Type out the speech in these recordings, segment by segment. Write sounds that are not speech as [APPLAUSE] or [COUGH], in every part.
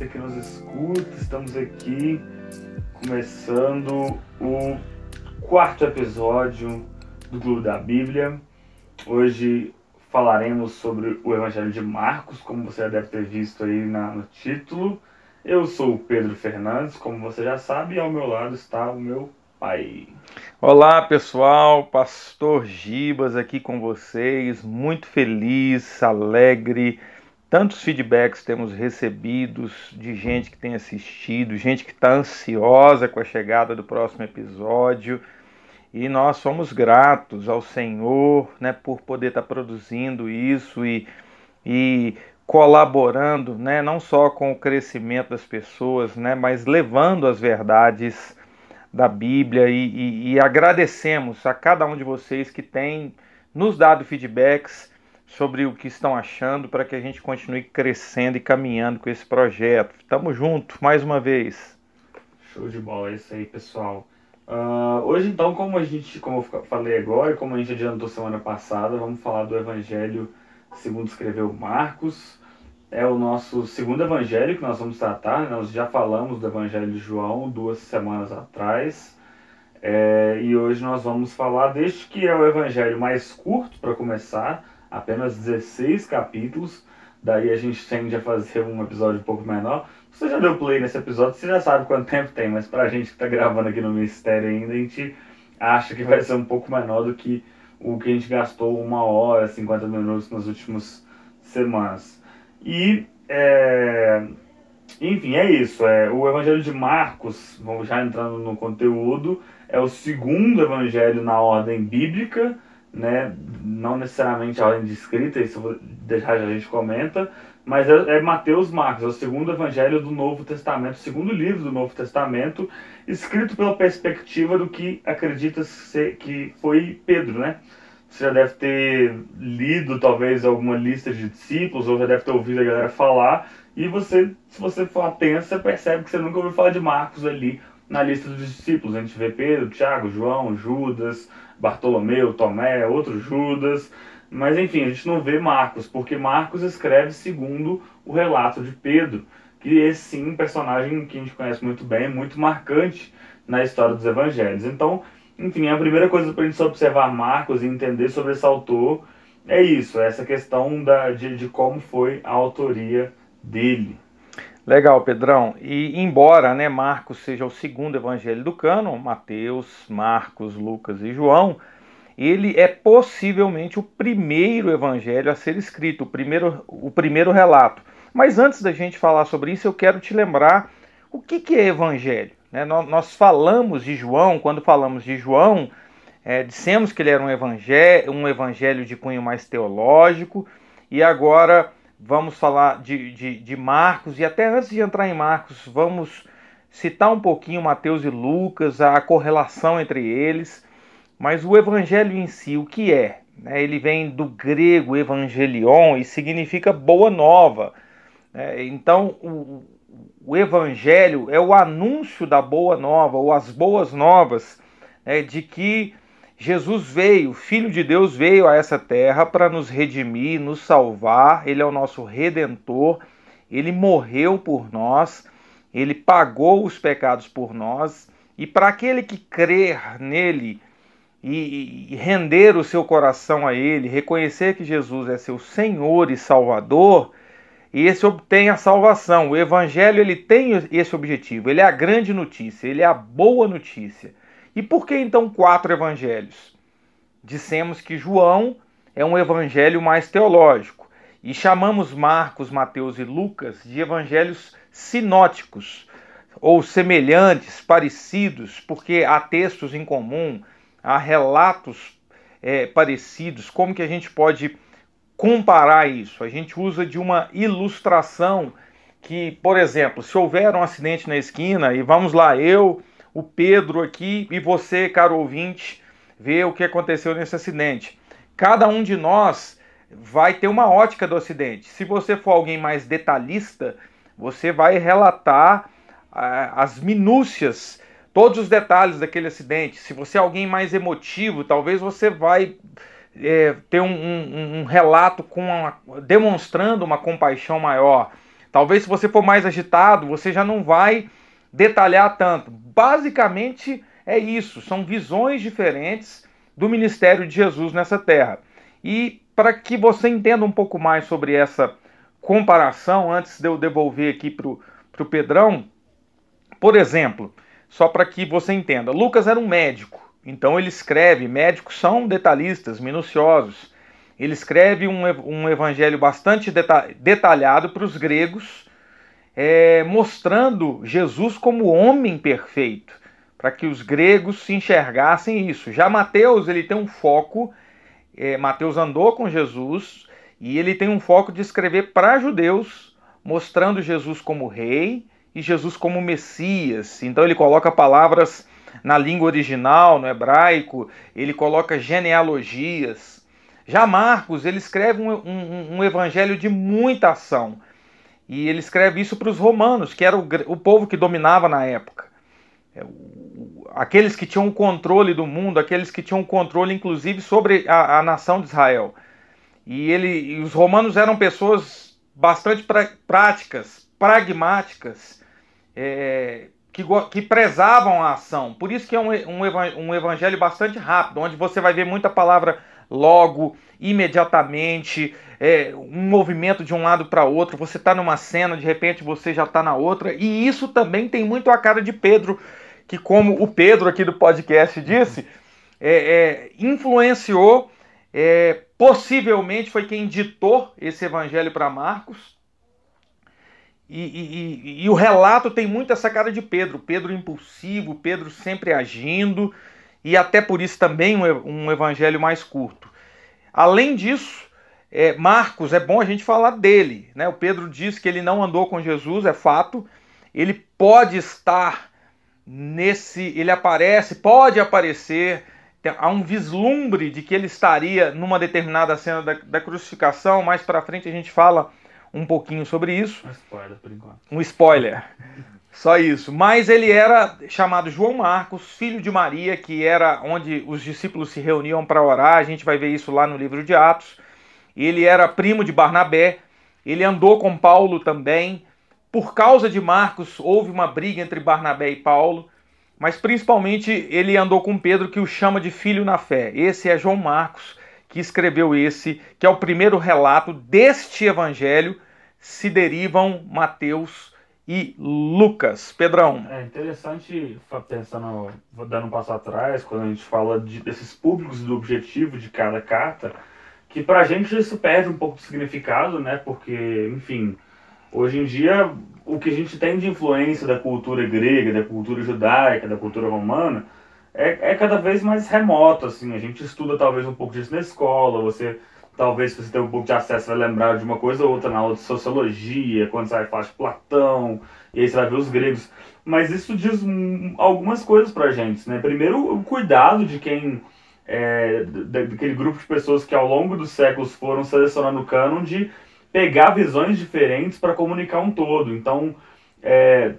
você que nos escuta. Estamos aqui começando o quarto episódio do Clube da Bíblia. Hoje falaremos sobre o Evangelho de Marcos, como você já deve ter visto aí na, no título. Eu sou o Pedro Fernandes, como você já sabe, e ao meu lado está o meu pai. Olá pessoal, Pastor Gibas aqui com vocês, muito feliz, alegre Tantos feedbacks temos recebidos de gente que tem assistido, gente que está ansiosa com a chegada do próximo episódio. E nós somos gratos ao Senhor né, por poder estar tá produzindo isso e, e colaborando né, não só com o crescimento das pessoas, né, mas levando as verdades da Bíblia. E, e, e agradecemos a cada um de vocês que tem nos dado feedbacks sobre o que estão achando para que a gente continue crescendo e caminhando com esse projeto. Tamo junto mais uma vez. Show de bola, é isso aí, pessoal. Uh, hoje, então, como a gente, como eu falei agora, como a gente adiantou semana passada, vamos falar do Evangelho segundo escreveu Marcos. É o nosso segundo evangelho que nós vamos tratar. Nós já falamos do Evangelho de João duas semanas atrás. É, e hoje nós vamos falar deste que é o evangelho mais curto para começar, apenas 16 capítulos. Daí a gente tende a fazer um episódio um pouco menor. Você já deu play nesse episódio, você já sabe quanto tempo tem, mas pra gente que tá gravando aqui no Mistério ainda, a gente acha que vai ser um pouco menor do que o que a gente gastou uma hora, 50 minutos nas últimas semanas. E, é... enfim, é isso. É, o Evangelho de Marcos, vamos já entrando no conteúdo, é o segundo evangelho na ordem bíblica né? Não necessariamente a ordem de escrita, isso deixar a gente comenta, mas é, é Mateus Marcos, é o segundo evangelho do Novo Testamento, o segundo livro do Novo Testamento, escrito pela perspectiva do que acredita ser que foi Pedro, né? Você já deve ter lido talvez alguma lista de discípulos, ou já deve ter ouvido a galera falar, e você, se você for atento, você percebe que você nunca ouviu falar de Marcos ali na lista dos discípulos. A gente vê Pedro, Tiago, João, Judas, Bartolomeu, Tomé, outro Judas. Mas enfim, a gente não vê Marcos, porque Marcos escreve segundo o relato de Pedro, que é sim um personagem que a gente conhece muito bem, muito marcante na história dos evangelhos. Então, enfim, a primeira coisa para a gente observar Marcos e entender sobre esse autor é isso, é essa questão da, de, de como foi a autoria dele. Legal, Pedrão. E embora né, Marcos seja o segundo evangelho do cânon, Mateus, Marcos, Lucas e João, ele é possivelmente o primeiro evangelho a ser escrito, o primeiro, o primeiro relato. Mas antes da gente falar sobre isso, eu quero te lembrar o que, que é evangelho. Né? Nós, nós, falamos de João, quando falamos de João, é, dissemos que ele era um evangelho, um evangelho de cunho mais teológico, e agora vamos falar de, de, de, Marcos, e até antes de entrar em Marcos, vamos citar um pouquinho Mateus e Lucas, a correlação entre eles, mas o evangelho em si, o que é? Né? Ele vem do grego evangelion e significa boa nova. Né? Então, o, o evangelho é o anúncio da boa nova, ou as boas novas, né? de que Jesus veio, Filho de Deus veio a essa terra para nos redimir, nos salvar. Ele é o nosso redentor. Ele morreu por nós. Ele pagou os pecados por nós. E para aquele que crer nele e, e render o seu coração a ele, reconhecer que Jesus é seu Senhor e Salvador, esse obtém a salvação. O evangelho ele tem esse objetivo. Ele é a grande notícia, ele é a boa notícia. E por que então quatro evangelhos? Dissemos que João é um evangelho mais teológico e chamamos Marcos, Mateus e Lucas de evangelhos sinóticos ou semelhantes, parecidos, porque há textos em comum, há relatos é, parecidos. Como que a gente pode comparar isso? A gente usa de uma ilustração que, por exemplo, se houver um acidente na esquina e vamos lá, eu o Pedro aqui e você, caro ouvinte, ver o que aconteceu nesse acidente. Cada um de nós vai ter uma ótica do acidente. Se você for alguém mais detalhista, você vai relatar ah, as minúcias, todos os detalhes daquele acidente. Se você é alguém mais emotivo, talvez você vai é, ter um, um, um relato com uma, demonstrando uma compaixão maior. Talvez se você for mais agitado, você já não vai detalhar tanto. Basicamente é isso, são visões diferentes do ministério de Jesus nessa terra. E para que você entenda um pouco mais sobre essa comparação, antes de eu devolver aqui para o Pedrão, por exemplo, só para que você entenda, Lucas era um médico, então ele escreve, médicos são detalhistas, minuciosos. Ele escreve um, um evangelho bastante detalhado para os gregos, é, mostrando Jesus como homem perfeito, para que os gregos se enxergassem isso. Já Mateus ele tem um foco, é, Mateus andou com Jesus e ele tem um foco de escrever para judeus, mostrando Jesus como rei e Jesus como Messias. Então ele coloca palavras na língua original, no hebraico, ele coloca genealogias. Já Marcos, ele escreve um, um, um evangelho de muita ação. E ele escreve isso para os romanos, que era o, o, povo que dominava na época. É, aqueles que tinham o controle do mundo, aqueles que tinham o controle, inclusive, sobre a, a nação de Israel. E, ele, e os romanos eram pessoas bastante pra, práticas, pragmáticas, é, que, que, prezavam a ação. Por isso que é um, um, um evangelho bastante rápido, onde você vai ver muita palavra logo, imediatamente, é, um movimento de um lado para outro, você está numa cena, de repente você já está na outra, e isso também tem muito a cara de Pedro, que como o Pedro aqui do podcast disse, é, é, influenciou, é, possivelmente foi quem ditou esse evangelho para Marcos, e, e, e, o relato tem muito essa cara de Pedro, Pedro impulsivo, Pedro sempre agindo, e até por isso também um, evangelho mais curto. Além disso, é, Marcos, é bom a gente falar dele. Né? O Pedro diz que ele não andou com Jesus, é fato. Ele pode estar nesse. Ele aparece, pode aparecer. Há um vislumbre de que ele estaria numa determinada cena da, da crucificação. Mais para frente a gente fala um pouquinho sobre isso. Um spoiler, por enquanto. Um spoiler. Só isso. Mas ele era chamado João Marcos, filho de Maria, que era onde os discípulos se reuniam para orar. A gente vai ver isso lá no livro de Atos. Ele era primo de Barnabé. Ele andou com Paulo também. Por causa de Marcos, houve uma briga entre Barnabé e Paulo. Mas principalmente ele andou com Pedro, que o chama de filho na fé. Esse é João Marcos, que escreveu esse, que é o primeiro relato deste evangelho. Se derivam Mateus e Lucas. Pedrão. É interessante, pensando, dando um passo atrás, quando a gente fala de, desses públicos do objetivo de cada carta, que pra gente isso perde um pouco de significado, né? Porque, enfim, hoje em dia o que a gente tem de influência da cultura grega, da cultura judaica, da cultura romana, é, é cada vez mais remoto, assim. A gente estuda talvez um pouco disso na escola, você talvez você tem um pouco de acesso vai lembrar de uma coisa ou outra na aula de sociologia, quando você vai falar de Platão, e aí você vai ver os gregos. Mas isso diz algumas coisas pra gente, né? Primeiro, o cuidado de quem... É, daquele grupo de pessoas que ao longo dos séculos foram selecionando o cânon de pegar visões diferentes para comunicar um todo. Então, é,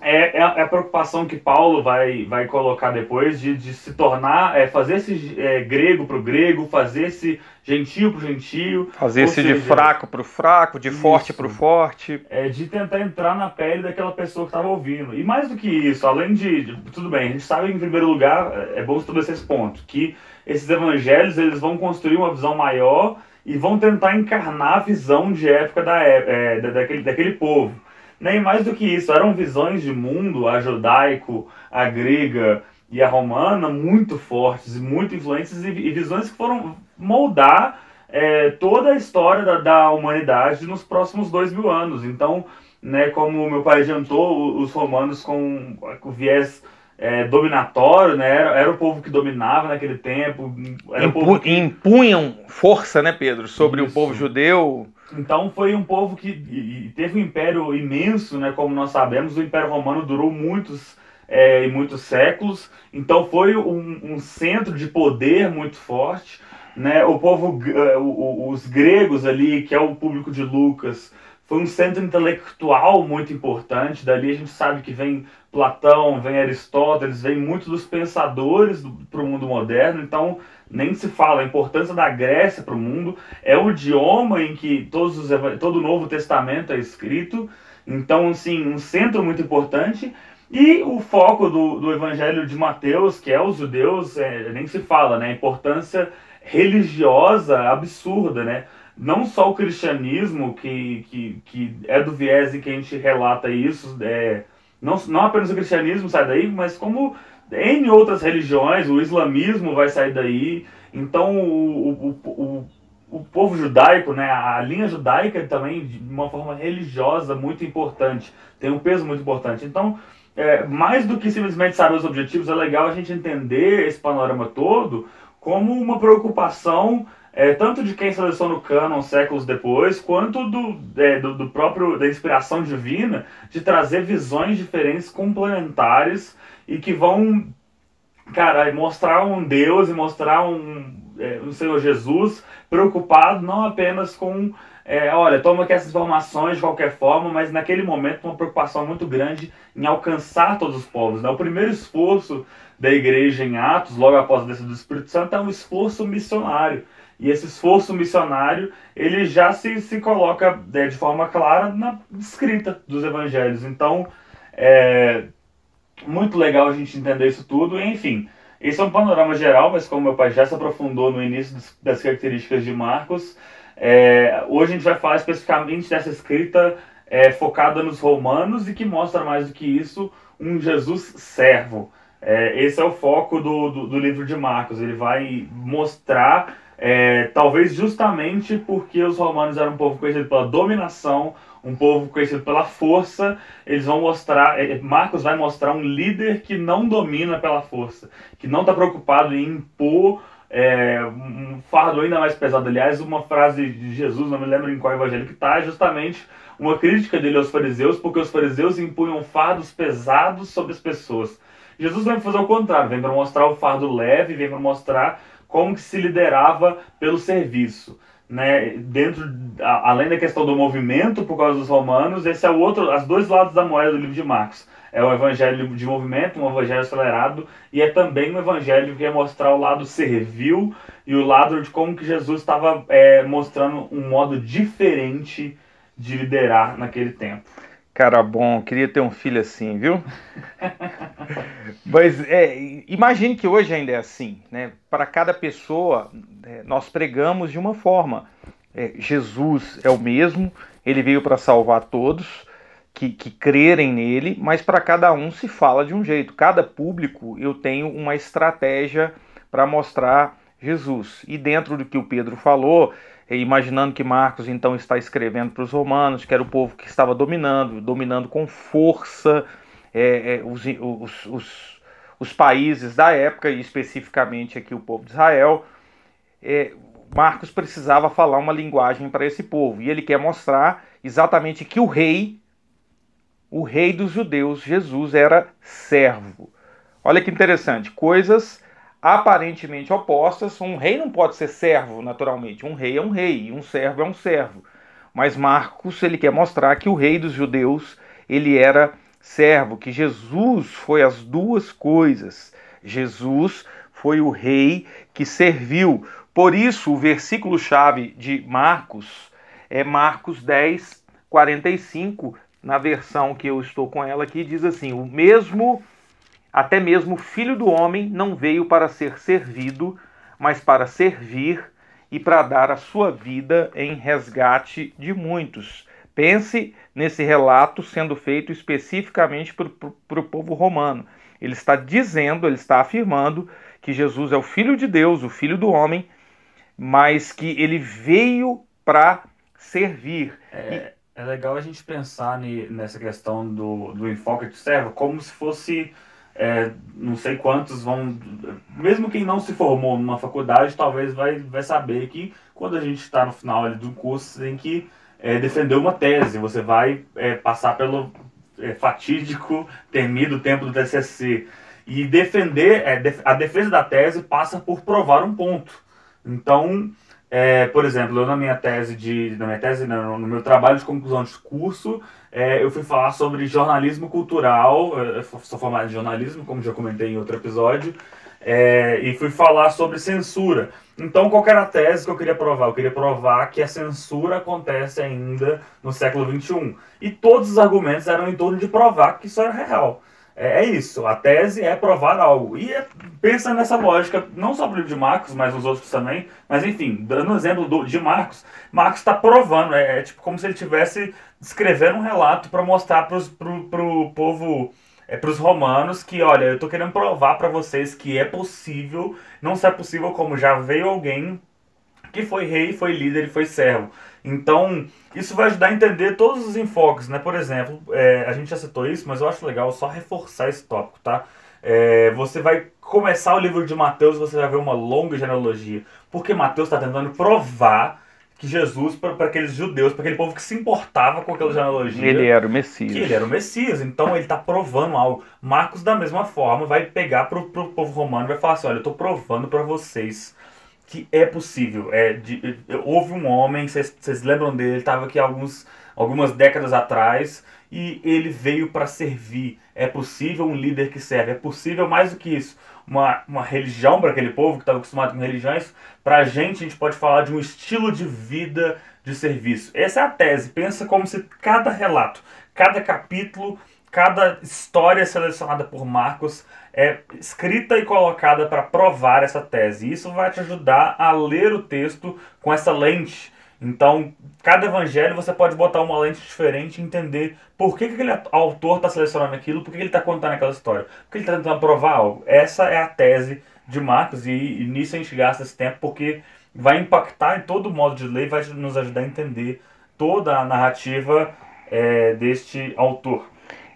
é, é, a preocupação que Paulo vai, vai colocar depois de, de se tornar, é, fazer esse é, grego para o grego, fazer esse gentio para o gentio. Fazer esse seja, de fraco para o fraco, de isso, forte para o forte. É, de tentar entrar na pele daquela pessoa que estava ouvindo. E mais do que isso, além de, de, Tudo bem, a gente sabe em primeiro lugar, é, é bom estabelecer esse ponto, que esses evangelhos eles vão construir uma visão maior e vão tentar encarnar a visão de época da, é, daquele, daquele povo. Nem mais do que isso, eram visões de mundo, a judaico, a grega e a romana, muito fortes e muito influentes, e, e visões que foram moldar é, toda a história da, da, humanidade nos próximos dois mil anos. Então, né, como meu pai adiantou, os romanos com o viés é, dominatório, né? Era, era, o povo que dominava naquele tempo. Impu que... Impunham força, né, Pedro, sobre Isso. o povo judeu. Então foi um povo que teve um império imenso, né? Como nós sabemos, o Império Romano durou muitos é, muitos séculos. Então foi um, um, centro de poder muito forte, né? O povo, é, os gregos ali, que é o público de Lucas, foi um centro intelectual muito importante. Dali a gente sabe que vem Platão, vem Aristóteles, vem muitos dos pensadores para o mundo moderno. Então, nem se fala a importância da Grécia para o mundo. É o idioma em que todos os, todo o Novo Testamento é escrito. Então, assim, um centro muito importante. E o foco do, do Evangelho de Mateus, que é os judeus, é, nem se fala, né? A importância religiosa absurda, né? Não só o cristianismo, que, que, que é do viés que a gente relata isso, é, não, não apenas o cristianismo sai daí, mas como em outras religiões, o islamismo vai sair daí. Então, o, o, o, o povo judaico, né, a linha judaica também, de uma forma religiosa muito importante, tem um peso muito importante. Então, é, mais do que simplesmente saber os objetivos, é legal a gente entender esse panorama todo como uma preocupação é, tanto de quem seleciona o canon séculos depois, quanto do, é, do, do, próprio da inspiração divina de trazer visões diferentes, complementares e que vão, cara, mostrar um Deus e mostrar um, é, um Senhor Jesus preocupado não apenas com é, olha, toma aqui essas informações de qualquer forma, mas naquele momento uma preocupação muito grande em alcançar todos os povos. Né? O primeiro esforço da igreja em Atos, logo após a descida do Espírito Santo, é um esforço missionário. E esse esforço missionário, ele já se, se coloca é, de forma clara na escrita dos evangelhos. Então, é muito legal a gente entender isso tudo. Enfim, esse é um panorama geral, mas como meu pai já se aprofundou no início das características de Marcos, é, hoje a gente vai falar especificamente dessa escrita é, focada nos romanos e que mostra mais do que isso um Jesus servo. É, esse é o foco do, do, do, livro de Marcos. Ele vai mostrar, é, talvez justamente porque os romanos eram um povo conhecido pela dominação, um povo conhecido pela força, eles vão mostrar, é, Marcos vai mostrar um líder que não domina pela força, que não está preocupado em impor é, um fardo ainda mais pesado. Aliás, uma frase de Jesus, não me lembro em qual evangelho que está, é justamente uma crítica dele aos fariseus, porque os fariseus impunham fardos pesados sobre as pessoas. Jesus vem fazer o contrário, vem para mostrar o fardo leve, vem para mostrar como que se liderava pelo serviço. Né, dentro, a, além da questão do movimento por causa dos romanos, esse é o outro, as dois lados da moeda do livro de Marcos. É o evangelho de movimento, um evangelho acelerado, e é também um evangelho que quer mostrar o lado servil e o lado de como que Jesus estava é, mostrando um modo diferente de liderar naquele tempo. Cara bom, queria ter um filho assim, viu? [LAUGHS] Mas é, imagine que hoje ainda é assim, né? Para cada pessoa, é, nós pregamos de uma forma. É, Jesus é o mesmo, ele veio para salvar todos que, que crerem nele, mas para cada um se fala de um jeito. Cada público eu tenho uma estratégia para mostrar Jesus. E dentro do que o Pedro falou, imaginando que Marcos então está escrevendo para os romanos, que era o povo que estava dominando, dominando com força é, é, os, os, os, os, países da época, e especificamente aqui o povo de Israel. É, Marcos precisava falar uma linguagem para esse povo, e ele quer mostrar exatamente que o rei, o rei dos judeus, Jesus, era servo. Olha que interessante, coisas aparentemente opostas. Um rei não pode ser servo, naturalmente. Um rei é um rei, um servo é um servo. Mas Marcos ele quer mostrar que o rei dos judeus ele era servo, que Jesus foi as duas coisas. Jesus foi o rei que serviu. Por isso, o versículo chave de Marcos é Marcos 10, 45, na versão que eu estou com ela aqui, diz assim: O mesmo até mesmo o filho do homem não veio para ser servido, mas para servir e para dar a sua vida em resgate de muitos. Pense nesse relato sendo feito especificamente para o povo romano. Ele está dizendo, ele está afirmando que Jesus é o Filho de Deus, o Filho do homem, mas que ele veio para servir. É, é, legal a gente pensar nessa questão do, do enfoque de servo como se fosse é, não sei quantos vão. Mesmo quem não se formou numa faculdade, talvez vai, vai saber que quando a gente está no final ali, do curso, você tem que é, defender uma tese. Você vai é, passar pelo é, fatídico temido tempo do TCC. E defender, é, a defesa da tese passa por provar um ponto. Então, é, por exemplo, eu na minha tese de. Na minha tese, não, no meu trabalho de conclusão de curso, é, eu fui falar sobre jornalismo cultural. Eu sou formado em jornalismo, como já comentei em outro episódio. É, e fui falar sobre censura. Então, qual era a tese que eu queria provar? Eu queria provar que a censura acontece ainda no século XXI. E todos os argumentos eram em torno de provar que isso era real. É, é isso, a tese é provar algo. E é, pensa nessa lógica, não só para o de Marcos, mas os outros também. Mas enfim, dando um exemplo do, de Marcos, Marcos está provando, é, é, tipo como se ele estivesse escrevendo um relato para mostrar para o povo, é, para os romanos, que olha, eu estou querendo provar para vocês que é possível, não só é possível como já veio alguém que foi rei, foi líder e foi servo. Então, isso vai ajudar a entender todos os enfoques, né? Por exemplo, é, a gente já citou isso, mas eu acho legal só reforçar esse tópico, tá? É, você vai começar o livro de Mateus, você vai ver uma longa genealogia, porque Mateus está tentando provar que Jesus, para aqueles judeus, para aquele povo que se importava com aquela genealogia, ele era o Messias. Que ele era o Messias. Então ele está provando algo. Marcos, da mesma forma, vai pegar para o povo romano e vai falar assim: olha, eu estou provando para vocês que é possível. É, de, houve um homem, vocês lembram dele, ele estava aqui alguns, algumas décadas atrás e ele veio para servir. É possível um líder que serve, é possível mais do que isso. Uma, uma religião para aquele povo que estava acostumado com religiões, para a gente, a gente pode falar de um estilo de vida de serviço. Essa é a tese. Pensa como se cada relato, cada capítulo, cada história selecionada por Marcos é escrita e colocada para provar essa tese. Isso vai te ajudar a ler o texto com essa lente. Então, cada evangelho você pode botar uma lente diferente e entender por que, que aquele autor está selecionando aquilo, por que, que ele está contando aquela história, por que ele está tentando provar algo. Essa é a tese de Marcos e, e nisso a gente gasta esse tempo porque vai impactar em todo o modo de ler, vai nos ajudar a entender toda a narrativa é, deste autor.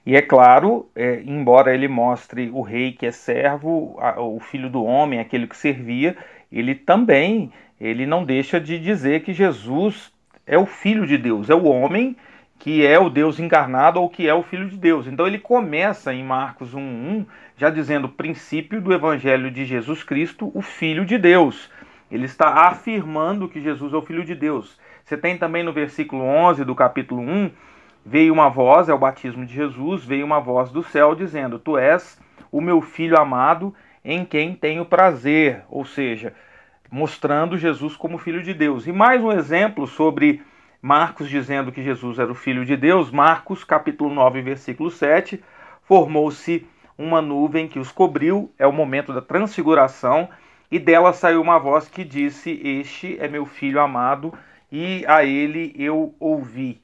E é claro, é, embora ele mostre o rei que é servo, a, o filho do homem, aquele que servia, ele também ele não deixa de dizer que Jesus é o filho de Deus, é o homem que é o Deus encarnado ou que é o filho de Deus. Então ele começa em Marcos 1:1 já dizendo princípio do evangelho de Jesus Cristo, o filho de Deus. Ele está afirmando que Jesus é o filho de Deus. Você tem também no versículo 11 do capítulo 1 Veio uma voz, é o batismo de Jesus, veio uma voz do céu dizendo: Tu és o meu filho amado, em quem tenho prazer. Ou seja, mostrando Jesus como filho de Deus. E mais um exemplo sobre Marcos dizendo que Jesus era o filho de Deus. Marcos, capítulo 9, versículo 7. Formou-se uma nuvem que os cobriu, é o momento da transfiguração, e dela saiu uma voz que disse: Este é meu filho amado, e a ele eu ouvi.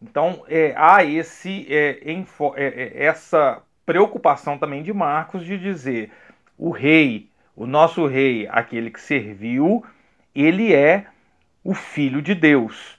Então é, há esse, é, info, é, é, essa preocupação também de Marcos de dizer o rei, o nosso rei, aquele que serviu, ele é o filho de Deus.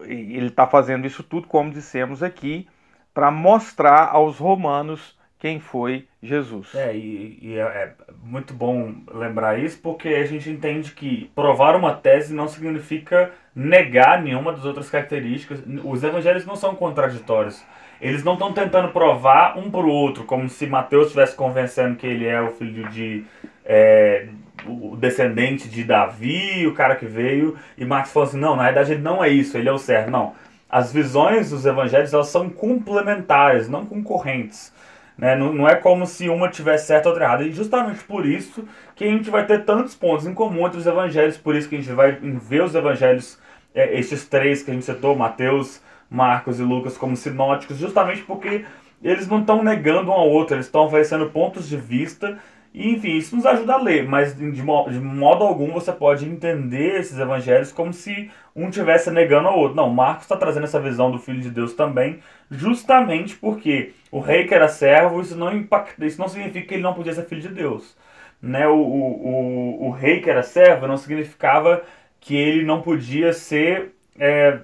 Ele está fazendo isso tudo, como dissemos aqui, para mostrar aos romanos quem foi Jesus. É, e, e é, é, muito bom lembrar isso, porque a gente entende que provar uma tese não significa negar nenhuma das outras características. Os evangelhos não são contraditórios. Eles não estão tentando provar um para o outro, como se Mateus estivesse convencendo que ele é o filho de. É, o descendente de Davi, o cara que veio, e Marcos falou assim: não, na verdade ele não é isso, ele é o servo. Não. As visões dos evangelhos elas são complementares, não concorrentes. Né? Não, não é como se uma tivesse certo ou outra errada. E justamente por isso que a gente vai ter tantos pontos em comum entre os evangelhos, por isso que a gente vai ver os evangelhos, é, esses três que a gente citou, Mateus, Marcos e Lucas, como sinóticos, justamente porque eles não estão negando um ao outro, eles estão oferecendo pontos de vista e, enfim, isso nos ajuda a ler, mas de modo, de modo algum você pode entender esses evangelhos como se um estivesse negando ao outro. Não, Marcos está trazendo essa visão do Filho de Deus também, justamente porque o rei que era servo, isso não, impacta, isso não significa que ele não podia ser filho de Deus. Né? O, o, o, o rei que era servo não significava que ele não podia ser é,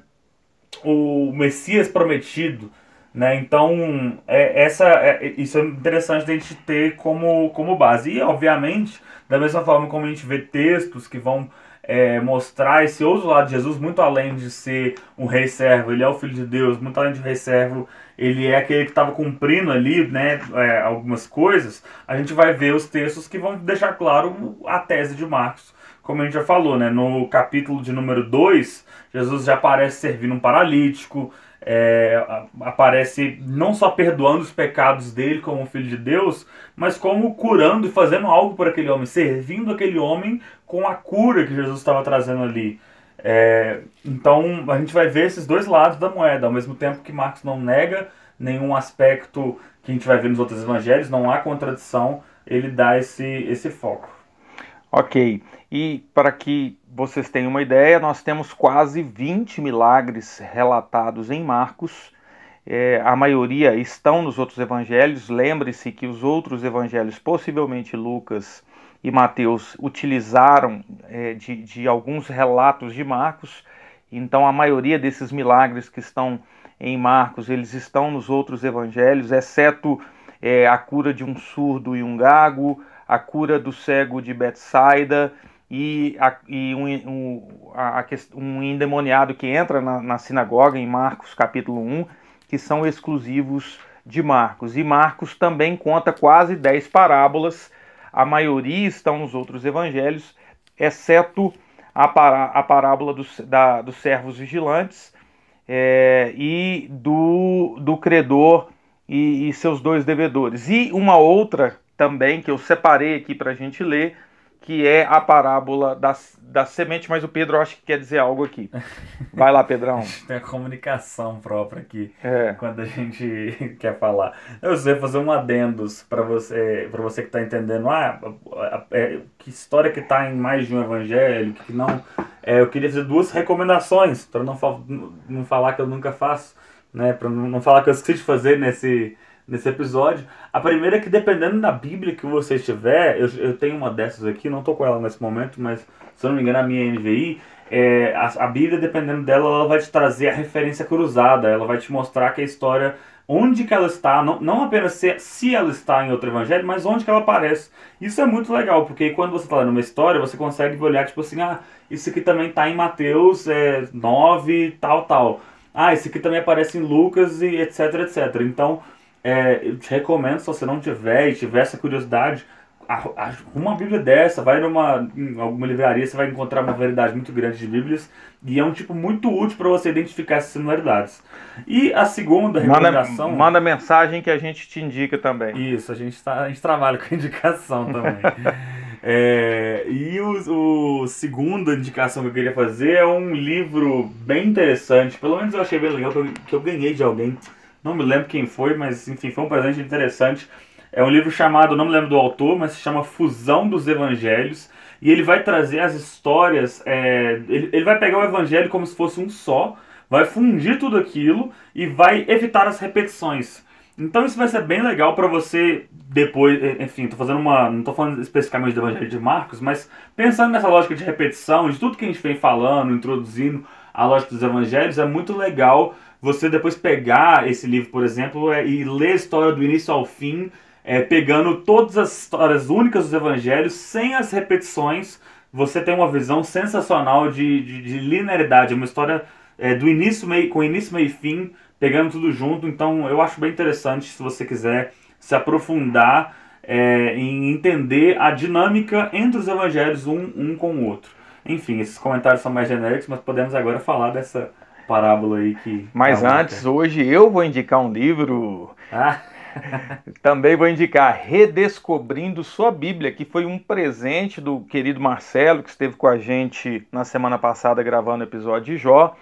o Messias prometido né? Então, é, essa, é, isso é interessante a gente ter como, como base. E, obviamente, da mesma forma como a gente vê textos que vão é, mostrar esse outro lado de Jesus, muito além de ser um rei servo, ele é o filho de Deus, muito além de rei servo, ele é aquele que estava cumprindo ali né, é, algumas coisas, a gente vai ver os textos que vão deixar claro a tese de Marcos como a gente já falou, né? No capítulo de número 2, Jesus já aparece servindo um paralítico, é, aparece não só perdoando os pecados dele como filho de Deus, mas como curando e fazendo algo por aquele homem, servindo aquele homem com a cura que Jesus estava trazendo ali. É, então a gente vai ver esses dois lados da moeda, ao mesmo tempo que Marcos não nega nenhum aspecto que a gente vai ver nos outros evangelhos, não há contradição, ele dá esse, esse foco. Ok, e para que vocês tenham uma ideia, nós temos quase 20 milagres relatados em Marcos. É, a maioria estão nos outros evangelhos. Lembre-se que os outros evangelhos, possivelmente Lucas e Mateus, utilizaram é, de, de alguns relatos de Marcos. Então, a maioria desses milagres que estão em Marcos, eles estão nos outros evangelhos, exceto é, a cura de um surdo e um gago, a cura do cego de Betsaida e, a, e um, um, a, um, endemoniado que entra na, na, sinagoga em Marcos capítulo 1, que são exclusivos de Marcos. E Marcos também conta quase 10 parábolas, a maioria estão nos outros evangelhos, exceto a, a parábola dos, da, dos servos vigilantes é, e do, do credor e, e seus dois devedores. E uma outra também que eu separei aqui para a gente ler, que é a parábola da, da semente, mas o Pedro acho que quer dizer algo aqui. [LAUGHS] Vai lá, Pedrão. Tem a comunicação própria aqui, é. quando a gente [LAUGHS] quer falar. Eu sei fazer um adendos para você, para você que está entendendo, ah, é, que história que está em mais de um evangelho, que não... É, eu queria fazer duas recomendações, para não, não falar que eu nunca faço, né, para não falar que eu esqueci de fazer nesse nesse episódio. A primeira é que dependendo da Bíblia que você estiver, eu, eu tenho uma dessas aqui, não estou com ela nesse momento, mas se eu não me engano a minha NVI, é, a, a, Bíblia, dependendo dela, ela vai te trazer a referência cruzada, ela vai te mostrar que a história, onde que ela está, não, não apenas se, se ela está em outro evangelho, mas onde que ela aparece. Isso é muito legal, porque quando você está lendo uma história, você consegue olhar, tipo assim, ah, isso aqui também está em Mateus é, 9, tal, tal. Ah, esse aqui também aparece em Lucas e etc, etc. Então, é, eu te recomendo, se você não tiver e tiver essa curiosidade, arruma uma Bíblia dessa, vai numa em alguma livraria, você vai encontrar uma variedade muito grande de Bíblias e é um tipo muito útil para você identificar essas similaridades. E a segunda recomendação. Manda, manda mensagem que a gente te indica também. Isso, a gente, tá, a gente trabalha com [LAUGHS] indicação também. [LAUGHS] é, e o, o segunda indicação que eu queria fazer é um livro bem interessante, pelo menos eu achei bem legal, que eu, que eu ganhei de alguém não me lembro quem foi, mas enfim, foi um presente interessante. É um livro chamado, não me lembro do autor, mas se chama Fusão dos Evangelhos. E ele vai trazer as histórias, é, ele, ele vai pegar o evangelho como se fosse um só, vai fundir tudo aquilo e vai evitar as repetições. Então isso vai ser bem legal para você depois, enfim, tô fazendo uma, não tô falando especificamente do Evangelho de Marcos, mas pensando nessa lógica de repetição, de tudo que a gente vem falando, introduzindo a lógica dos evangelhos, é muito legal você depois pegar esse livro, por exemplo, é, e ler a história do início ao fim, é, pegando todas as histórias únicas dos evangelhos, sem as repetições, você tem uma visão sensacional de, de, de linearidade, uma história é, do início meio, com início, meio e fim, pegando tudo junto. Então eu acho bem interessante se você quiser se aprofundar é, em entender a dinâmica entre os evangelhos um, um com o outro. Enfim, esses comentários são mais genéricos, mas podemos agora falar dessa parábola aí que. Mas tá antes, hoje eu vou indicar um livro. Ah. [LAUGHS] Também vou indicar Redescobrindo Sua Bíblia, que foi um presente do querido Marcelo, que esteve com a gente na semana passada gravando o episódio de Jó.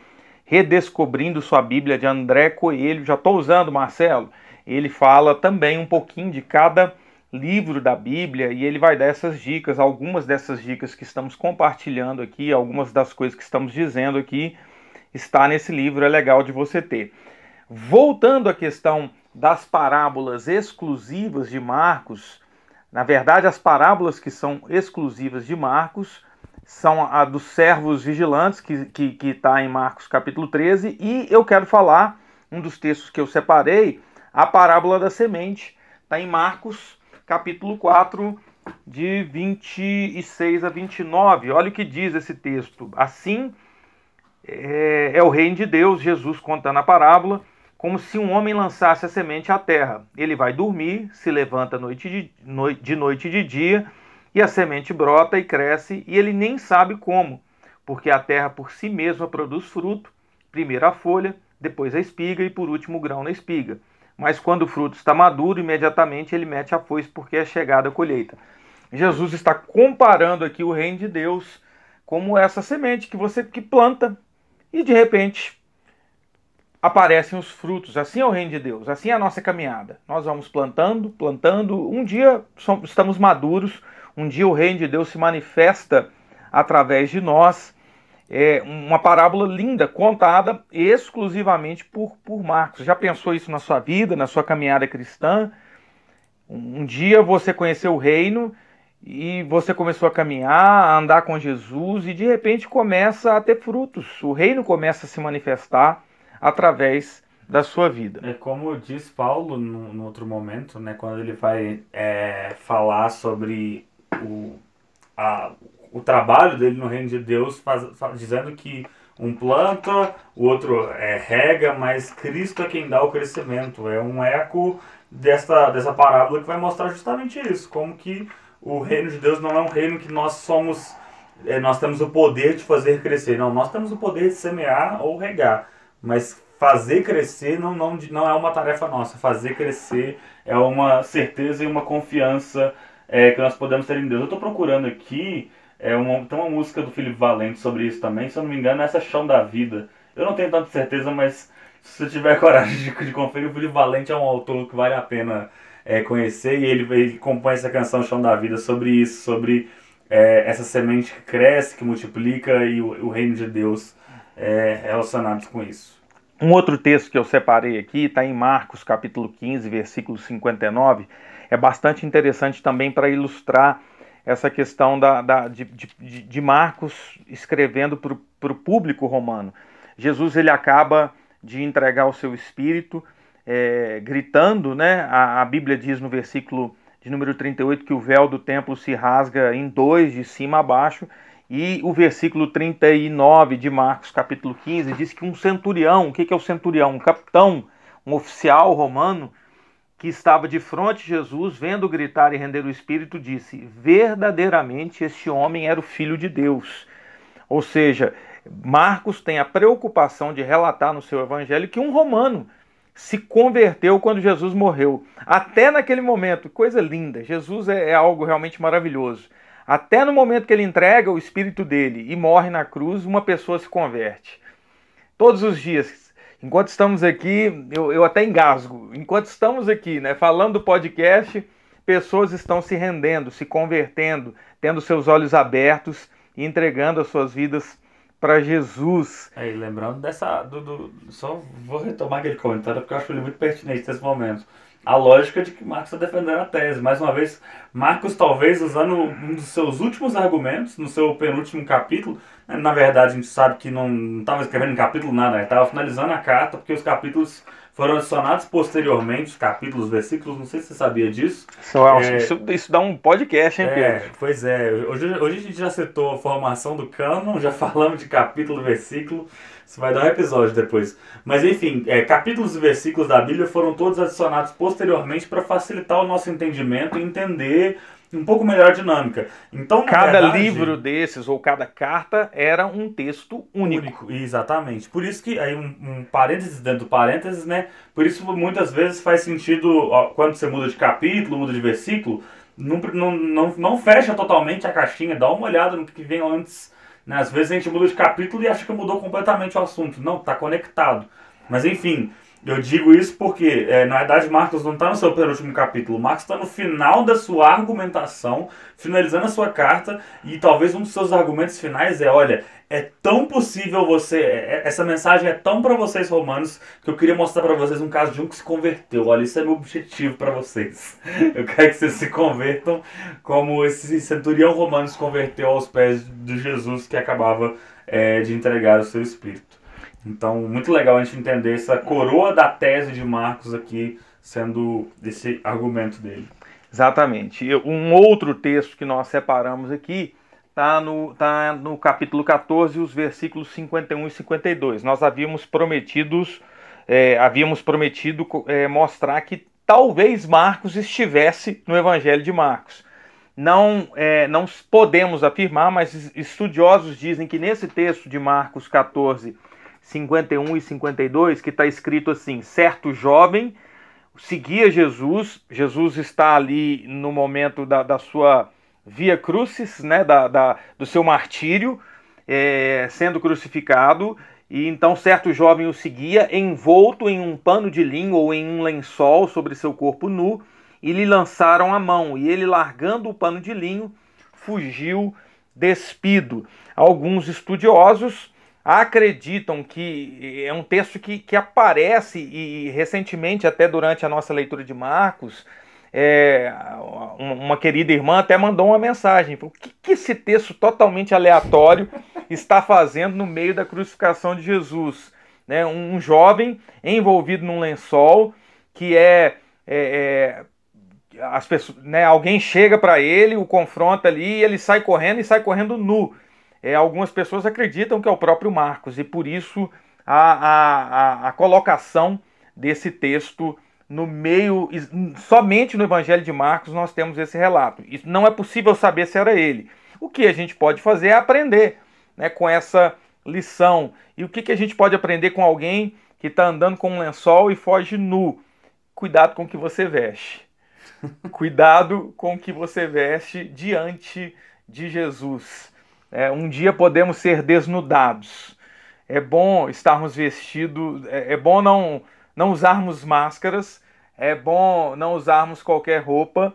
Redescobrindo Sua Bíblia, de André Coelho. Já estou usando, Marcelo. Ele fala também um pouquinho de cada livro da Bíblia e ele vai dar essas dicas, algumas dessas dicas que estamos compartilhando aqui, algumas das coisas que estamos dizendo aqui está nesse livro, é legal de você ter. Voltando à questão das parábolas exclusivas de Marcos, na verdade, as parábolas que são exclusivas de Marcos são a dos servos vigilantes, que está tá em Marcos capítulo 13, e eu quero falar, um dos textos que eu separei, a parábola da semente, está em Marcos capítulo 4, de 26 a 29. Olha o que diz esse texto. Assim é, é o reino de Deus, Jesus contando a parábola, como se um homem lançasse a semente à terra. Ele vai dormir, se levanta noite de, noite, de noite e de dia, E a semente brota e cresce e ele nem sabe como, porque a terra por si mesma produz fruto, primeiro a folha, depois a espiga e por último o grão na espiga. Mas quando o fruto está maduro, imediatamente ele mete a foice porque é chegada a colheita. Jesus está comparando aqui o reino de Deus como essa semente que você que planta e de repente aparecem os frutos. Assim é o reino de Deus, assim é a nossa caminhada. Nós vamos plantando, plantando, um dia estamos maduros, um dia o reino de Deus se manifesta através de nós. É uma parábola linda, contada exclusivamente por, por Marcos. Já pensou isso na sua vida, na sua caminhada cristã? Um dia você conheceu o reino e você começou a caminhar, a andar com Jesus e de repente começa a ter frutos. O reino começa a se manifestar através da sua vida. É como diz Paulo no, outro momento, né, quando ele vai é, falar sobre o, a, o trabalho dele no reino de Deus, faz, faz, dizendo que um planta, o outro é, rega, mas Cristo é quem dá o crescimento. É um eco dessa, dessa parábola que vai mostrar justamente isso, como que o reino de Deus não é um reino que nós somos, é, nós temos o poder de fazer crescer. Não, nós temos o poder de semear ou regar. Mas fazer crescer não, não, não é uma tarefa nossa. Fazer crescer é uma certeza e uma confiança é, que nós podemos ter em Deus. Eu estou procurando aqui, é uma, tem uma música do Felipe Valente sobre isso também, se eu não me engano, é Chão da Vida. Eu não tenho tanta certeza, mas se você tiver [LAUGHS] coragem de, de conferir, o Felipe Valente é um autor que vale a pena é, conhecer e ele, ele compõe essa canção Chão da Vida sobre isso, sobre é, essa semente que cresce, que multiplica e o, o reino de Deus é, relacionados com isso. Um outro texto que eu separei aqui está em Marcos capítulo 15, versículo 59. É bastante interessante também para ilustrar essa questão da, da de, de, de, Marcos escrevendo para o público romano. Jesus ele acaba de entregar o seu espírito, é, gritando, né? A, a Bíblia diz no versículo de número 38 que o véu do templo se rasga em dois, de cima a baixo, e o versículo 39 de Marcos, capítulo 15, diz que um centurião, o que é o centurião? Um capitão, um oficial romano, que estava de frente a Jesus, vendo gritar e render o espírito, disse: Verdadeiramente este homem era o filho de Deus. Ou seja, Marcos tem a preocupação de relatar no seu evangelho que um romano se converteu quando Jesus morreu. Até naquele momento, coisa linda. Jesus é, é algo realmente maravilhoso. Até no momento que ele entrega o espírito dele e morre na cruz, uma pessoa se converte. Todos os dias, enquanto estamos aqui, eu, eu até engasgo. Enquanto estamos aqui, né, falando do podcast, pessoas estão se rendendo, se convertendo, tendo seus olhos abertos e entregando as suas vidas para Jesus. E lembrando dessa. Do, do, só vou retomar aquele comentário porque eu acho ele muito pertinente nesse momento a lógica de que Marcos está defendendo a tese. Mais uma vez, Marcos talvez usando um dos seus últimos argumentos, no seu penúltimo capítulo, né, na verdade a gente sabe que não estava escrevendo em capítulo nada, ele estava finalizando a carta, porque os capítulos foram adicionados posteriormente, os capítulos, versículos, não sei se você sabia disso. é, isso, isso, dá um podcast, hein, Pedro? É, pois é. Hoje, hoje a gente já citou a formação do cânon, já [LAUGHS] falamos de capítulo, versículo. Isso vai dar um episódio depois. Mas enfim, é, capítulos e versículos da Bíblia foram todos adicionados posteriormente para facilitar o nosso entendimento e entender um pouco melhor a dinâmica. Então, cada verdade, livro desses ou cada carta era um texto único. único. Exatamente. Por isso que aí um, um parênteses dentro do parênteses, né? Por isso muitas vezes faz sentido ó, quando você muda de capítulo, muda de versículo, não, não, não, não fecha totalmente a caixinha, dá uma olhada no que vem antes né? Às vezes a gente muda de capítulo e acha que mudou completamente o assunto. Não, está conectado. Mas enfim, eu digo isso porque, é, na verdade, Marcos não está no seu penúltimo capítulo. Marcos está no final da sua argumentação, finalizando a sua carta, e talvez um dos seus argumentos finais é: olha, é tão possível você. É, é essa mensagem é tão para vocês, romanos, que eu queria mostrar para vocês um caso de um que se converteu. Olha, isso é meu objetivo para vocês. [LAUGHS] Eu quero que vocês se convertam como esse centurião romano se converteu aos pés de Jesus que acabava é, de entregar o seu espírito. Então, muito legal a gente entender essa coroa da tese de Marcos aqui sendo esse argumento dele. Exatamente. Um outro texto que nós separamos aqui está no, tá no capítulo 14, os versículos 51 e 52. Nós havíamos prometidos, é, havíamos prometido é, mostrar que talvez Marcos estivesse no Evangelho de Marcos. não, é, não podemos afirmar, mas estudiosos dizem que nesse texto de Marcos 14, 51 e 52, que está escrito assim: certo jovem seguia Jesus, Jesus está ali no momento da, da sua via crucis, né, da, da do seu martírio, é, sendo crucificado, e então certo jovem o seguia, envolto em um pano de linho ou em um lençol sobre seu corpo nu, e lhe lançaram a mão, e ele, largando o pano de linho, fugiu despido. Alguns estudiosos acreditam que é um texto que, que aparece, e recentemente, até durante a nossa leitura de Marcos, é, uma querida irmã até mandou uma mensagem: o que, que esse texto totalmente aleatório está fazendo no meio da crucificação de Jesus? Né? Um, jovem envolvido num lençol que é, é, é as pessoas, né, alguém chega para ele, o confronta ali, ele sai correndo e sai correndo nu. É, algumas pessoas acreditam que é o próprio Marcos, e por isso a, a, a, colocação desse texto no meio, somente no Evangelho de Marcos nós temos esse relato. Isso não é possível saber se era ele. O que a gente pode fazer é aprender né, com essa lição. E o que, que a gente pode aprender com alguém que está andando com um lençol e foge nu? Cuidado com o que você veste. [LAUGHS] Cuidado com o que você veste diante de Jesus. É, um dia podemos ser desnudados. É bom estarmos vestidos, é, é bom não, não usarmos máscaras, é bom não usarmos qualquer roupa,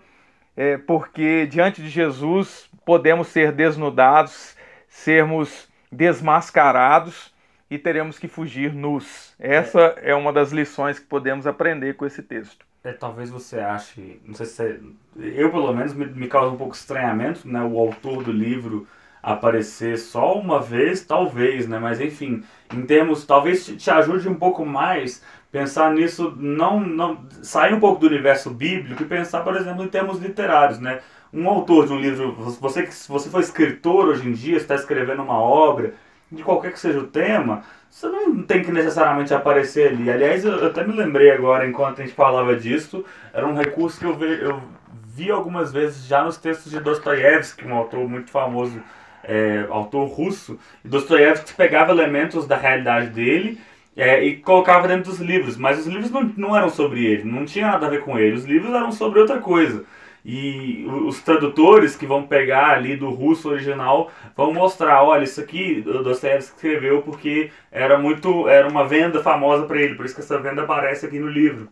é, porque diante de Jesus podemos ser desnudados, sermos desmascarados e teremos que fugir nus. Essa é, é uma das lições que podemos aprender com esse texto é, talvez você ache, não sei se é, eu pelo menos me, me causa um pouco estranhamento, né, o autor do livro aparecer só uma vez, talvez, né, mas enfim, em termos, talvez te, ajude um pouco mais pensar nisso, não, não sair um pouco do universo bíblico e pensar, por exemplo, em termos literários, né, um autor de um livro, você que você for escritor hoje em dia, está escrevendo uma obra, de qualquer que seja o tema, você não tem que necessariamente aparecer ali. Aliás, eu até me lembrei agora, enquanto a gente falava disso, era um recurso que eu, ve, eu vi algumas vezes já nos textos de Dostoiévski, um autor muito famoso, é, autor russo. Dostoiévski pegava elementos da realidade dele é, e colocava dentro dos livros, mas os livros não, não eram sobre ele, não tinha nada a ver com ele, os livros eram sobre outra coisa. E os tradutores que vão pegar ali do russo original vão mostrar, olha, isso aqui o Dostoevsky escreveu porque era muito era uma venda famosa para ele, por isso que essa venda aparece aqui no livro.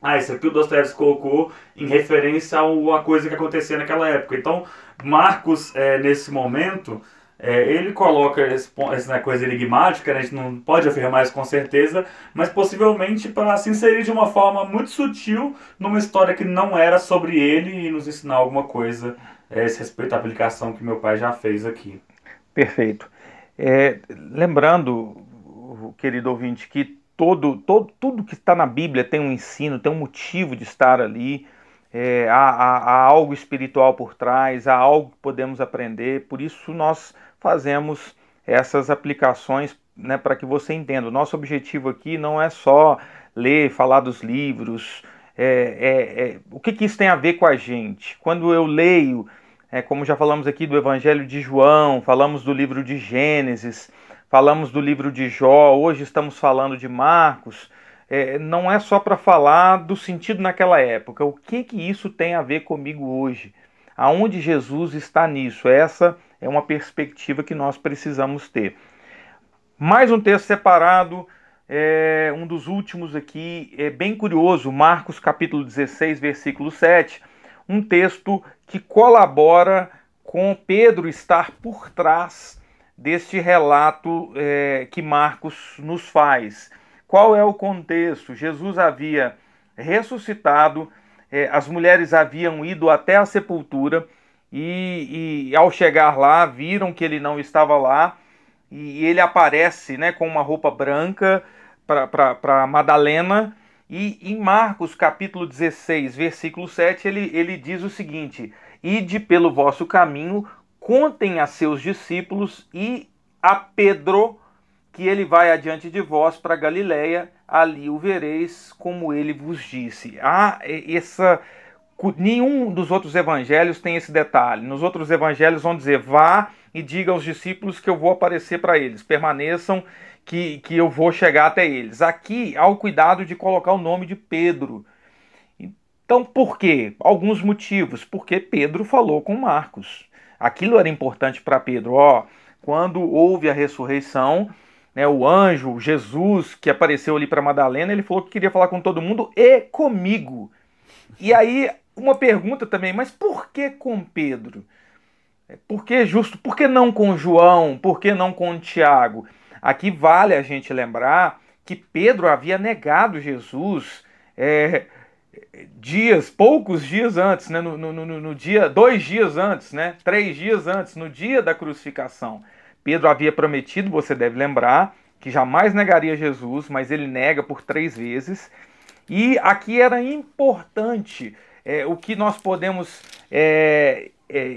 Ah, isso aqui o Dostoevsky colocou em referência a coisa que acontecia naquela época. Então, Marcos, é, nesse momento, é, ele coloca essa coisa enigmática, né? a gente não pode afirmar isso com certeza, mas possivelmente para se inserir de uma forma muito sutil numa história que não era sobre ele e nos ensinar alguma coisa é, a esse respeito à aplicação que meu pai já fez aqui. Perfeito. É, lembrando, querido ouvinte, que todo, todo, tudo que está na Bíblia tem um ensino, tem um motivo de estar ali. É, há, há, há, algo espiritual por trás, há algo que podemos aprender, por isso nós fazemos essas aplicações né, para que você entenda. O nosso objetivo aqui não é só ler, falar dos livros, é, é, é, o que, que, isso tem a ver com a gente? Quando eu leio, é, como já falamos aqui do Evangelho de João, falamos do livro de Gênesis, falamos do livro de Jó, hoje estamos falando de Marcos, é, não é só para falar do sentido naquela época, o que, que isso tem a ver comigo hoje? Aonde Jesus está nisso? Essa é uma perspectiva que nós precisamos ter. Mais um texto separado, é, um dos últimos aqui, é bem curioso, Marcos capítulo 16, versículo 7, um texto que colabora com Pedro estar por trás deste relato é, que Marcos nos faz. Qual é o contexto? Jesus havia ressuscitado, é, as mulheres haviam ido até a sepultura e, e, ao chegar lá viram que ele não estava lá e ele aparece né, com uma roupa branca para Madalena e em Marcos capítulo 16, versículo 7, ele, ele diz o seguinte: Ide pelo vosso caminho, contem a seus discípulos e a Pedro que ele vai adiante de vós para Galiléia, ali o vereis como ele vos disse. Há essa nenhum dos outros evangelhos tem esse detalhe. Nos outros evangelhos vão dizer: vá e diga aos discípulos que eu vou aparecer para eles, permaneçam, que, que eu vou chegar até eles. Aqui há o cuidado de colocar o nome de Pedro. Então, por quê? Alguns motivos. Porque Pedro falou com Marcos. Aquilo era importante para Pedro. Ó, quando houve a ressurreição, né, o anjo, Jesus, que apareceu ali para Madalena, ele falou que queria falar com todo mundo e comigo. E aí, uma pergunta também, mas por que com Pedro? Por que justo? Por que não com João? Por que não com Tiago? Aqui vale a gente lembrar que Pedro havia negado Jesus é, dias, poucos dias antes, né? No, no, no, no, dia, dois dias antes, né? Três dias antes, no dia da crucificação. Pedro havia prometido, você deve lembrar, que jamais negaria Jesus, mas ele nega por três vezes. E aqui era importante é, o que nós podemos é, é,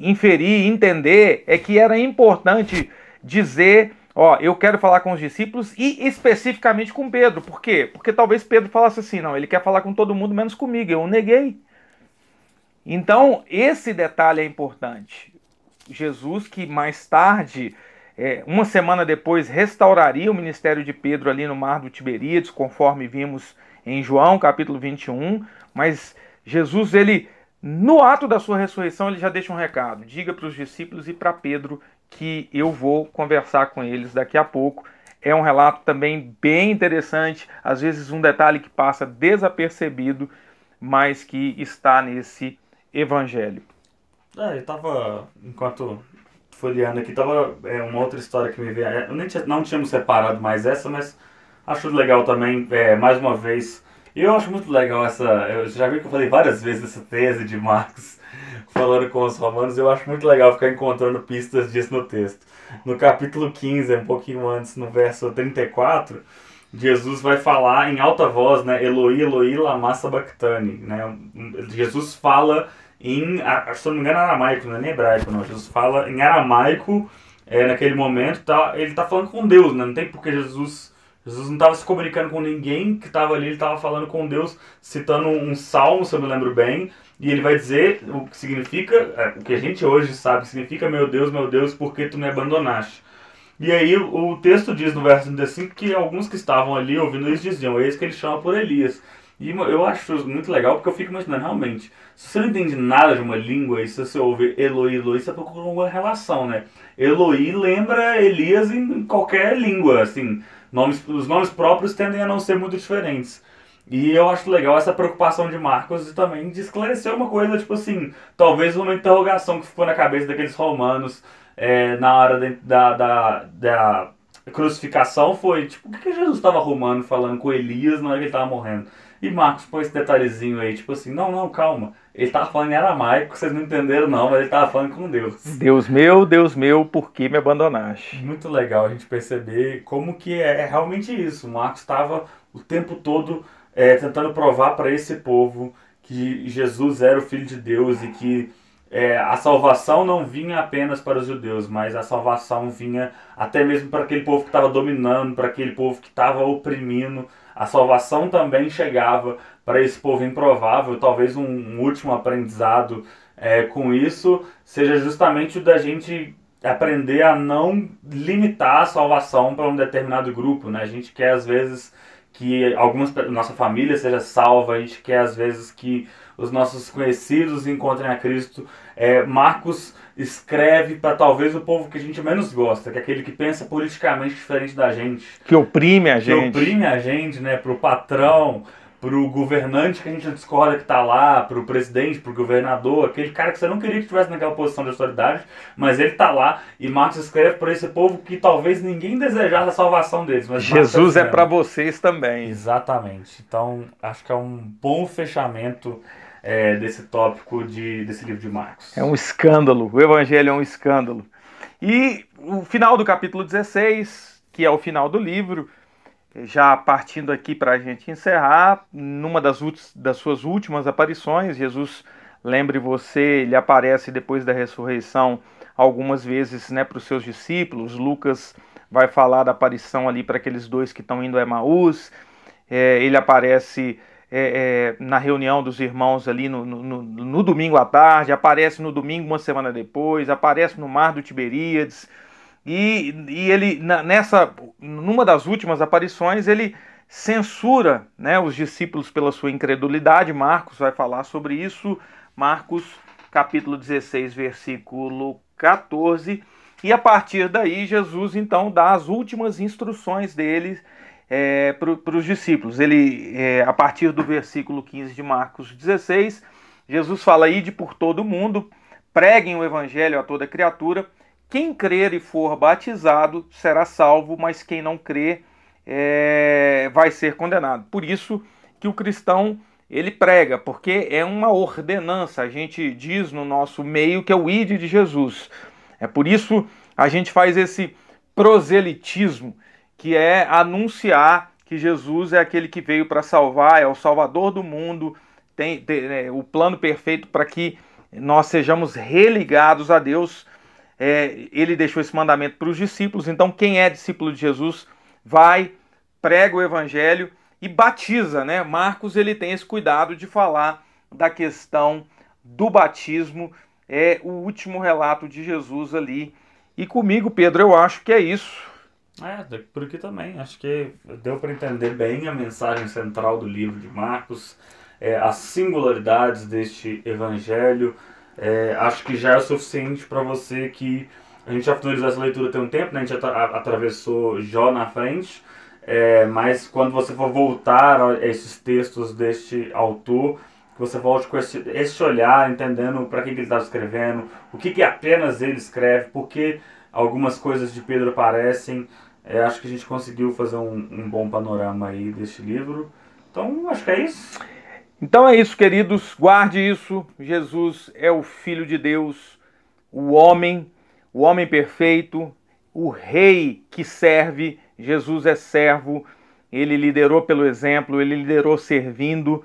inferir, entender, é que era importante dizer ó, eu quero falar com os discípulos e especificamente com Pedro. Por quê? Porque talvez Pedro falasse assim, não, ele quer falar com todo mundo menos comigo, eu neguei. Então, esse detalhe é importante. Jesus, que mais tarde, é, uma semana depois, restauraria o ministério de Pedro ali no mar do Tiberíades, conforme vimos em João capítulo 21, mas Jesus, ele, no ato da sua ressurreição, ele já deixa um recado: diga para os discípulos e para Pedro que eu vou conversar com eles daqui a pouco. É um relato também bem interessante, às vezes um detalhe que passa desapercebido, mas que está nesse evangelho. É, eu tava, enquanto folheando aqui, tava é, uma outra história que me veio. Eu nem tinha, não tínhamos separado mais essa, mas acho legal também, é, mais uma vez. E eu acho muito legal essa. Eu já vi que eu falei várias vezes essa tese de Marcos [LAUGHS] falando com os romanos, eu acho muito legal ficar encontrando pistas disso no texto. No capítulo 15, um pouquinho antes, no verso 34, Jesus vai falar em alta voz, né? Eloi, Eloi, lama sabachthani, né? Jesus fala em, se não me engano, aramaico, não é nem hebraico, não. Jesus fala em aramaico é, naquele momento, tá, ele está falando com Deus, né? Não tem porque Jesus Jesus não estava se comunicando com ninguém que estava ali, ele estava falando com Deus, citando um salmo, se eu me lembro bem, e ele vai dizer o que significa, é, o que a gente hoje sabe significa, meu Deus, meu Deus, por que tu me abandonaste? E aí o texto diz no verso 35 que alguns que estavam ali ouvindo isso diziam, eis que ele chama por Elias. E eu acho muito legal porque eu fico imaginando, realmente, se você não entende nada de uma língua e se você ouve Eloi, Eloi, você procura uma relação, né? Eloi lembra Elias em qualquer língua, assim, nomes, os nomes próprios tendem a não ser muito diferentes. E eu acho legal essa preocupação de Marcos e também de esclarecer uma coisa, tipo assim, talvez uma interrogação que ficou na cabeça daqueles romanos é, na hora de, da, da, da crucificação foi, tipo, o que, que Jesus estava arrumando falando com Elias na hora que ele estava morrendo? E Marcos põe esse detalhezinho aí, tipo assim, não, não, calma. Ele estava falando em aramaico, vocês não entenderam não, mas ele estava falando com Deus. Deus meu, Deus meu, por que me abandonaste? Muito legal a gente perceber como que é, é realmente isso. Marcos estava o tempo todo é, tentando provar para esse povo que Jesus era o Filho de Deus e que é, a salvação não vinha apenas para os judeus, mas a salvação vinha até mesmo para aquele povo que estava dominando, para aquele povo que estava oprimindo. A salvação também chegava para esse povo improvável. Talvez um, um último aprendizado é, com isso seja justamente o da gente aprender a não limitar a salvação para um determinado grupo. Né? A gente quer, às vezes, que algumas nossa família seja salva, a gente quer às vezes que os nossos conhecidos encontrem a Cristo. É, Marcos escreve para talvez o povo que a gente menos gosta, que é aquele que pensa politicamente diferente da gente, que oprime a gente, que oprime a gente, né, para o patrão, pro governante que a gente discorda que está lá, pro presidente, pro governador, aquele cara que você não queria que estivesse naquela posição de autoridade, mas ele está lá e Marcos escreve para esse povo que talvez ninguém desejasse a salvação deles. Mas Jesus tá é para vocês também. Exatamente. Então acho que é um bom fechamento é, desse tópico de, desse livro de Marcos. É um escândalo. O Evangelho é um escândalo. E o final do capítulo 16, que é o final do livro já partindo aqui para a gente encerrar, numa das, das suas últimas aparições, Jesus, lembre você, ele aparece depois da ressurreição algumas vezes né, para os seus discípulos. Lucas vai falar da aparição ali para aqueles dois que estão indo a Emaús. É, ele aparece é, é, na reunião dos irmãos ali no, no, no, domingo à tarde, aparece no domingo uma semana depois, aparece no mar do Tiberíades. E, e ele, nessa, numa das últimas aparições, ele censura né, os discípulos pela sua incredulidade. Marcos vai falar sobre isso. Marcos, capítulo 16, versículo 14. E a partir daí, Jesus então dá as últimas instruções dele é, para os discípulos. Ele, é, a partir do versículo 15 de Marcos 16, Jesus fala: Ide por todo mundo, preguem o evangelho a toda criatura. Quem crer e for batizado será salvo, mas quem não crer é, vai ser condenado. Por isso que o cristão ele prega, porque é uma ordenança. A gente diz no nosso meio que é o ide de Jesus. É por isso a gente faz esse proselitismo que é anunciar que Jesus é aquele que veio para salvar, é o Salvador do mundo, tem, tem é, o plano perfeito para que nós sejamos religados a Deus. É, ele deixou esse mandamento para os discípulos, então quem é discípulo de Jesus vai, prega o evangelho e batiza, né? Marcos ele tem esse cuidado de falar da questão do batismo, é o último relato de Jesus ali. E comigo, Pedro, eu acho que é isso. É, por aqui também. Acho que deu para entender bem a mensagem central do livro de Marcos, é, as singularidades deste evangelho. É, acho que já é o suficiente para você que a gente já finalizou essa leitura tem um tempo, né? a gente já atravessou Jó na frente, é, mas quando você for voltar a esses textos deste autor, que você volte com esse, esse olhar, entendendo para que, que ele está escrevendo, o que, que apenas ele escreve, porque algumas coisas de Pedro aparecem é, acho que a gente conseguiu fazer um, um bom panorama aí deste livro. Então, acho que é isso. Então é isso, queridos. Guarde isso. Jesus é o Filho de Deus, o homem, o homem perfeito, o rei que serve. Jesus é servo. Ele liderou pelo exemplo, ele liderou servindo.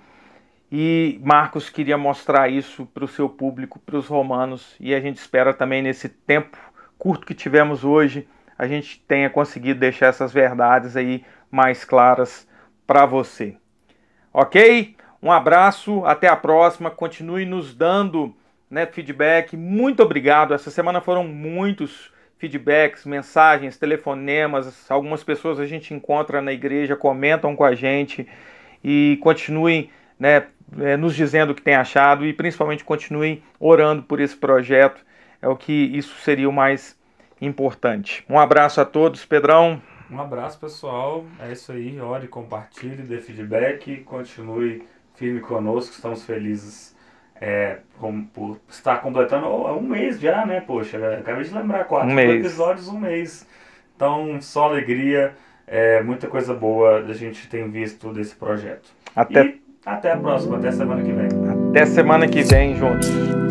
E Marcos queria mostrar isso para o seu público, para os romanos. E a gente espera também nesse tempo curto que tivemos hoje a gente tenha conseguido deixar essas verdades aí mais claras para você. Ok? Um abraço, até a próxima. Continue nos dando né, feedback. Muito obrigado. Essa semana foram muitos feedbacks, mensagens, telefonemas. Algumas pessoas a gente encontra na igreja, comentam com a gente e continuem né, é, nos dizendo o que tem achado e principalmente continuem orando por esse projeto. É o que isso seria o mais importante. Um abraço a todos, Pedrão. Um abraço, pessoal. É isso aí. Ore, compartilhe, dê feedback, continue firme conosco. Estamos felizes é, com, por estar completando oh, um mês já, né? Poxa, acabei de lembrar, quatro um episódios, um mês. Então, só alegria, é, muita coisa boa a gente tem visto desse projeto. Até... E até a próxima, até semana que vem. Até semana que vem, juntos.